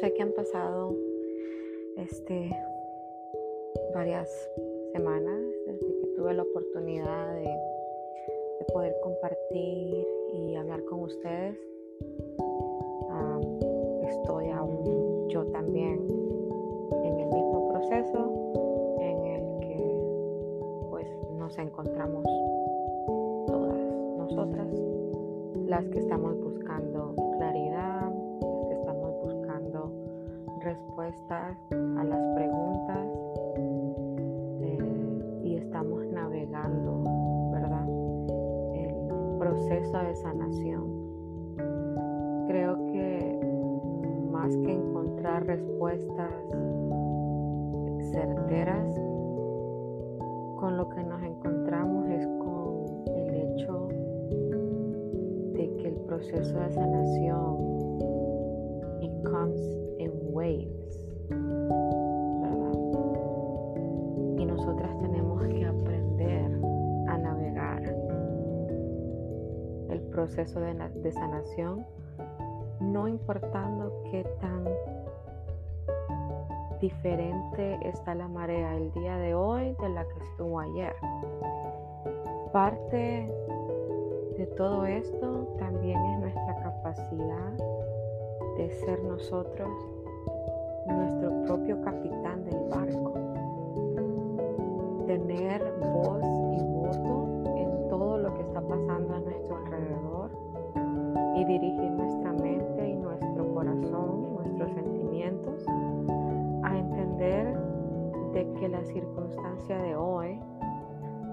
sé que han pasado este, varias semanas desde que tuve la oportunidad de, poder compartir y hablar con ustedes. estoy aún yo también en el mismo proceso en el que pues nos encontramos todas nosotras las que estamos buscando claridad respuestas a las preguntas eh, y estamos navegando, ¿verdad? El proceso de sanación. Creo que más que encontrar respuestas certeras, con lo que nos encontramos es con el hecho de que el proceso de sanación proceso de, sanación, no importando qué tan diferente está la marea el día de hoy de la que estuvo ayer. Parte de todo esto también es nuestra capacidad de ser nosotros nuestro propio capitán del barco, tener voz y dirigir nuestra mente y nuestro corazón, nuestros sentimientos a entender de que la circunstancia de hoy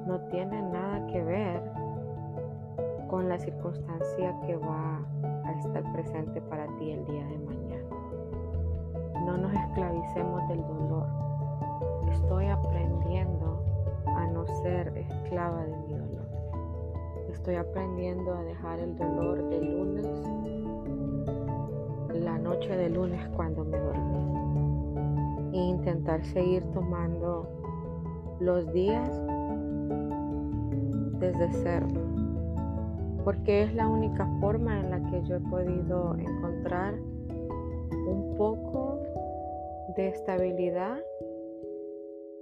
no tiene nada que ver con la circunstancia que va a estar presente para ti el día de mañana. No nos esclavicemos del dolor. Estoy aprendiendo a no ser esclava de dolor. Estoy aprendiendo a dejar el dolor de lunes, la noche de lunes cuando me dormí. E intentar seguir tomando los días desde cero. Porque es la única forma en la que yo he podido encontrar un poco de estabilidad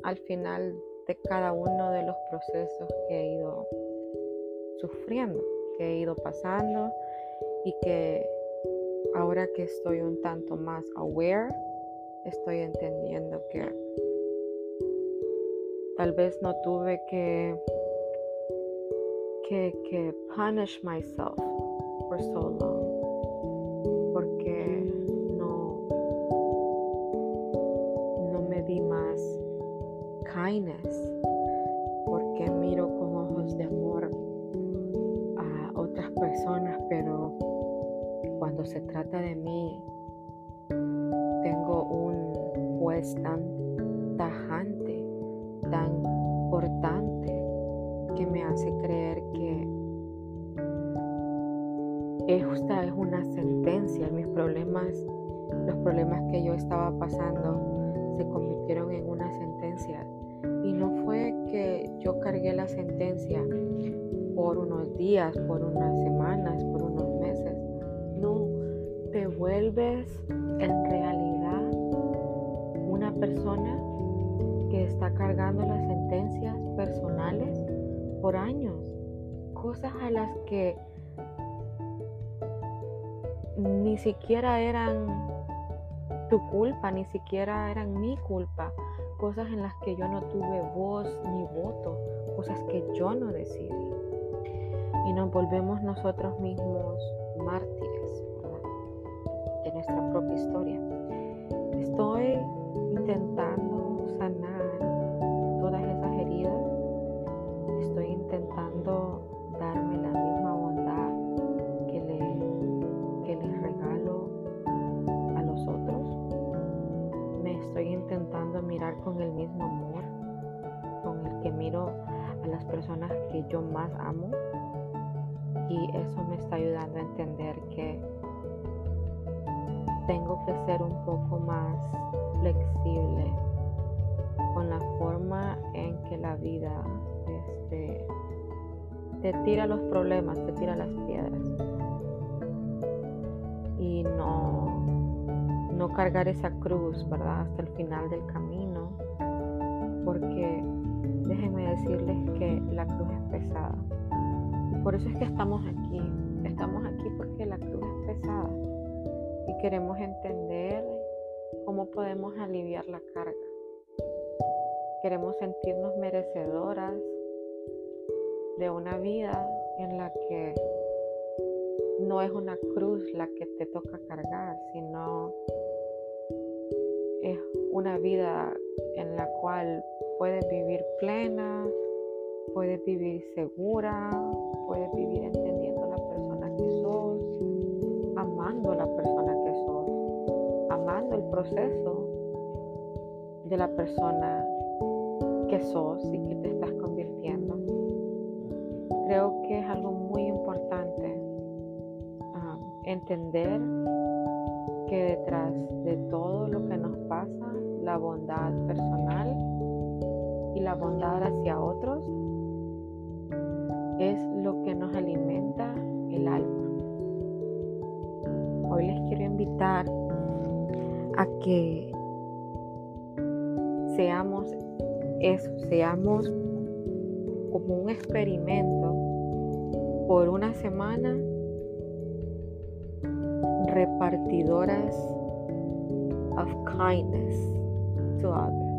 al final de cada uno de los procesos que he ido sufriendo, que he ido pasando y que ahora que estoy un tanto más aware, estoy entendiendo que tal vez no tuve que que, punish myself for so long porque miro con ojos de amor personas, pero cuando se trata de mí, tengo un juez tan tajante, tan importante, que me hace creer que esta es una sentencia. Mis problemas, los problemas que yo estaba pasando, se convirtieron en una sentencia y no fue que yo cargué la sentencia por unos días, por unas semanas, por unos meses. No, te vuelves en realidad una persona que está cargando las sentencias personales por años. Cosas a las que ni siquiera eran tu culpa, ni siquiera eran mi culpa cosas en las que yo no tuve voz ni voto, cosas que yo no decidí. Y nos volvemos nosotros mismos mártires de nuestra propia historia. Estoy intentando sanar todas esas heridas. Estoy intentando darme la misma bondad que le, que les regalo a los otros. Me estoy intentando mirar con el mismo amor con el que miro a las personas que yo más amo. Y eso me está ayudando a entender que tengo que ser un poco más flexible con la forma en que la vida este, te tira los problemas, te tira las piedras. Y no, no cargar esa cruz, ¿verdad? Hasta el final del camino, porque déjenme decirles que la cruz es pesada. Por eso es que estamos aquí. Estamos aquí porque la cruz es pesada y queremos entender cómo podemos aliviar la carga. Queremos sentirnos merecedoras de una vida en la que no es una cruz la que te toca cargar, sino es una vida en la cual puedes vivir plena, puedes vivir segura, puedes vivir entendiendo la persona que sos, amando la persona que sos, amando el proceso de la persona que sos y que te estás convirtiendo. Creo que es algo muy importante entender que detrás de todo lo que nos pasa, la bondad personal y la bondad hacia otros es lo que nos alimenta el alma. Hoy les quiero invitar a que seamos eso, seamos como un experimento por una semana repartidoras of kindness to others.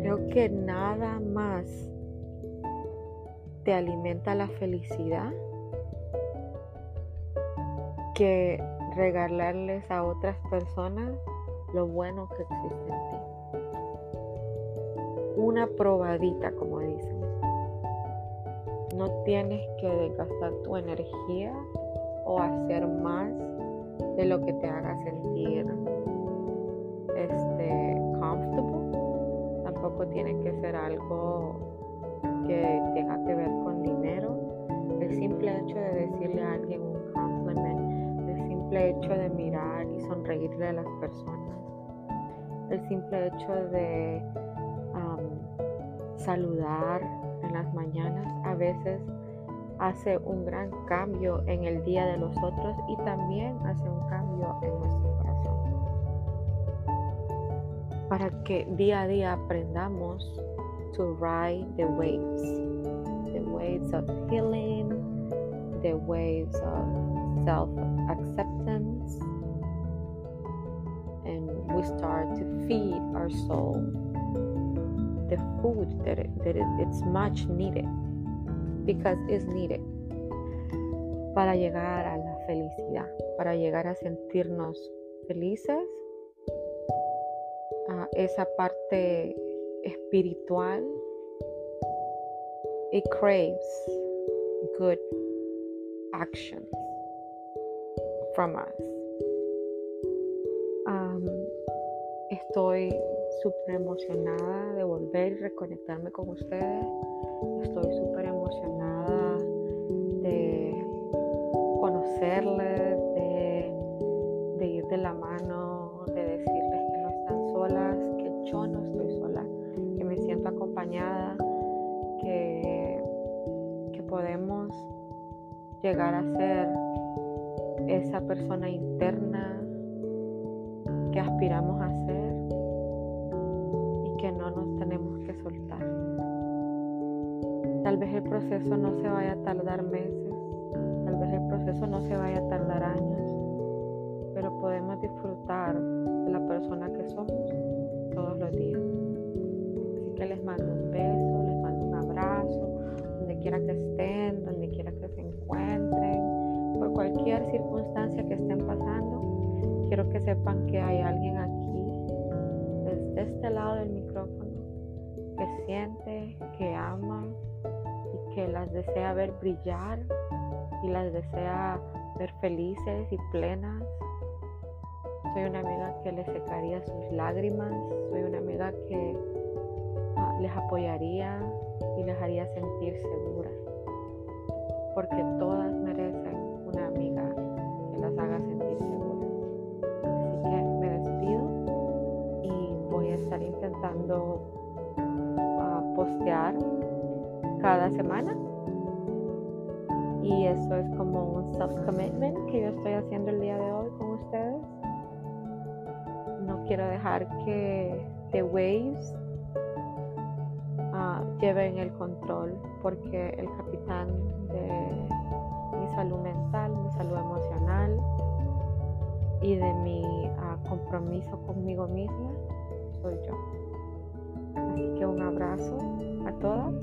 Creo que nada más te alimenta la felicidad que regalarles a otras personas lo bueno que existe en ti. Una probadita, como dicen. No tienes que desgastar tu energía o hacer más de lo que te haga sentir este comfortable. Tampoco tiene que ser algo que tenga que ver con dinero. El simple hecho de decirle a alguien un compliment, el simple hecho de mirar y sonreírle a las personas, el simple hecho de um, saludar en las mañanas a veces hace un gran cambio en el día de los otros y también hace un cambio en nuestro corazón. Para que día a día aprendamos to ride the waves, the waves of healing, the waves of self-acceptance, and we start to feed our soul the food that, it, that it, it's much needed because it's needed para llegar a la felicidad, para llegar a sentirnos felices, a esa parte espiritual. It craves good actions from us. Estoy súper emocionada de volver y reconectarme con ustedes. Estoy súper emocionada que, que podemos llegar a ser esa persona interna que aspiramos a ser y que no nos tenemos que soltar. Tal vez el proceso no se vaya a tardar meses, tal vez el proceso no se vaya a tardar años, pero podemos disfrutar de la persona que somos todos los días. Que les mando un beso, les mando un abrazo, donde quiera que estén, donde quiera que se encuentren, por cualquier circunstancia que estén pasando. Quiero que sepan que hay alguien aquí, desde este lado del micrófono, que siente, que ama, que las desea ver brillar y las desea ver felices y plenas. Soy una amiga que les secaría sus lágrimas, soy una amiga que les apoyaría y les haría sentir seguras, porque todas merecen una amiga que las haga sentir seguras. Así que me despido y voy a estar intentando uh, postear cada semana. Y eso es como un self-commitment que yo estoy haciendo el día de hoy con ustedes. quiero dejar que The Waves lleven el control porque el capitán de mi salud mental, mi salud emocional y de mi uh, compromiso conmigo misma soy yo. Así que un abrazo a todas.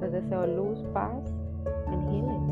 Les deseo luz, paz and healing.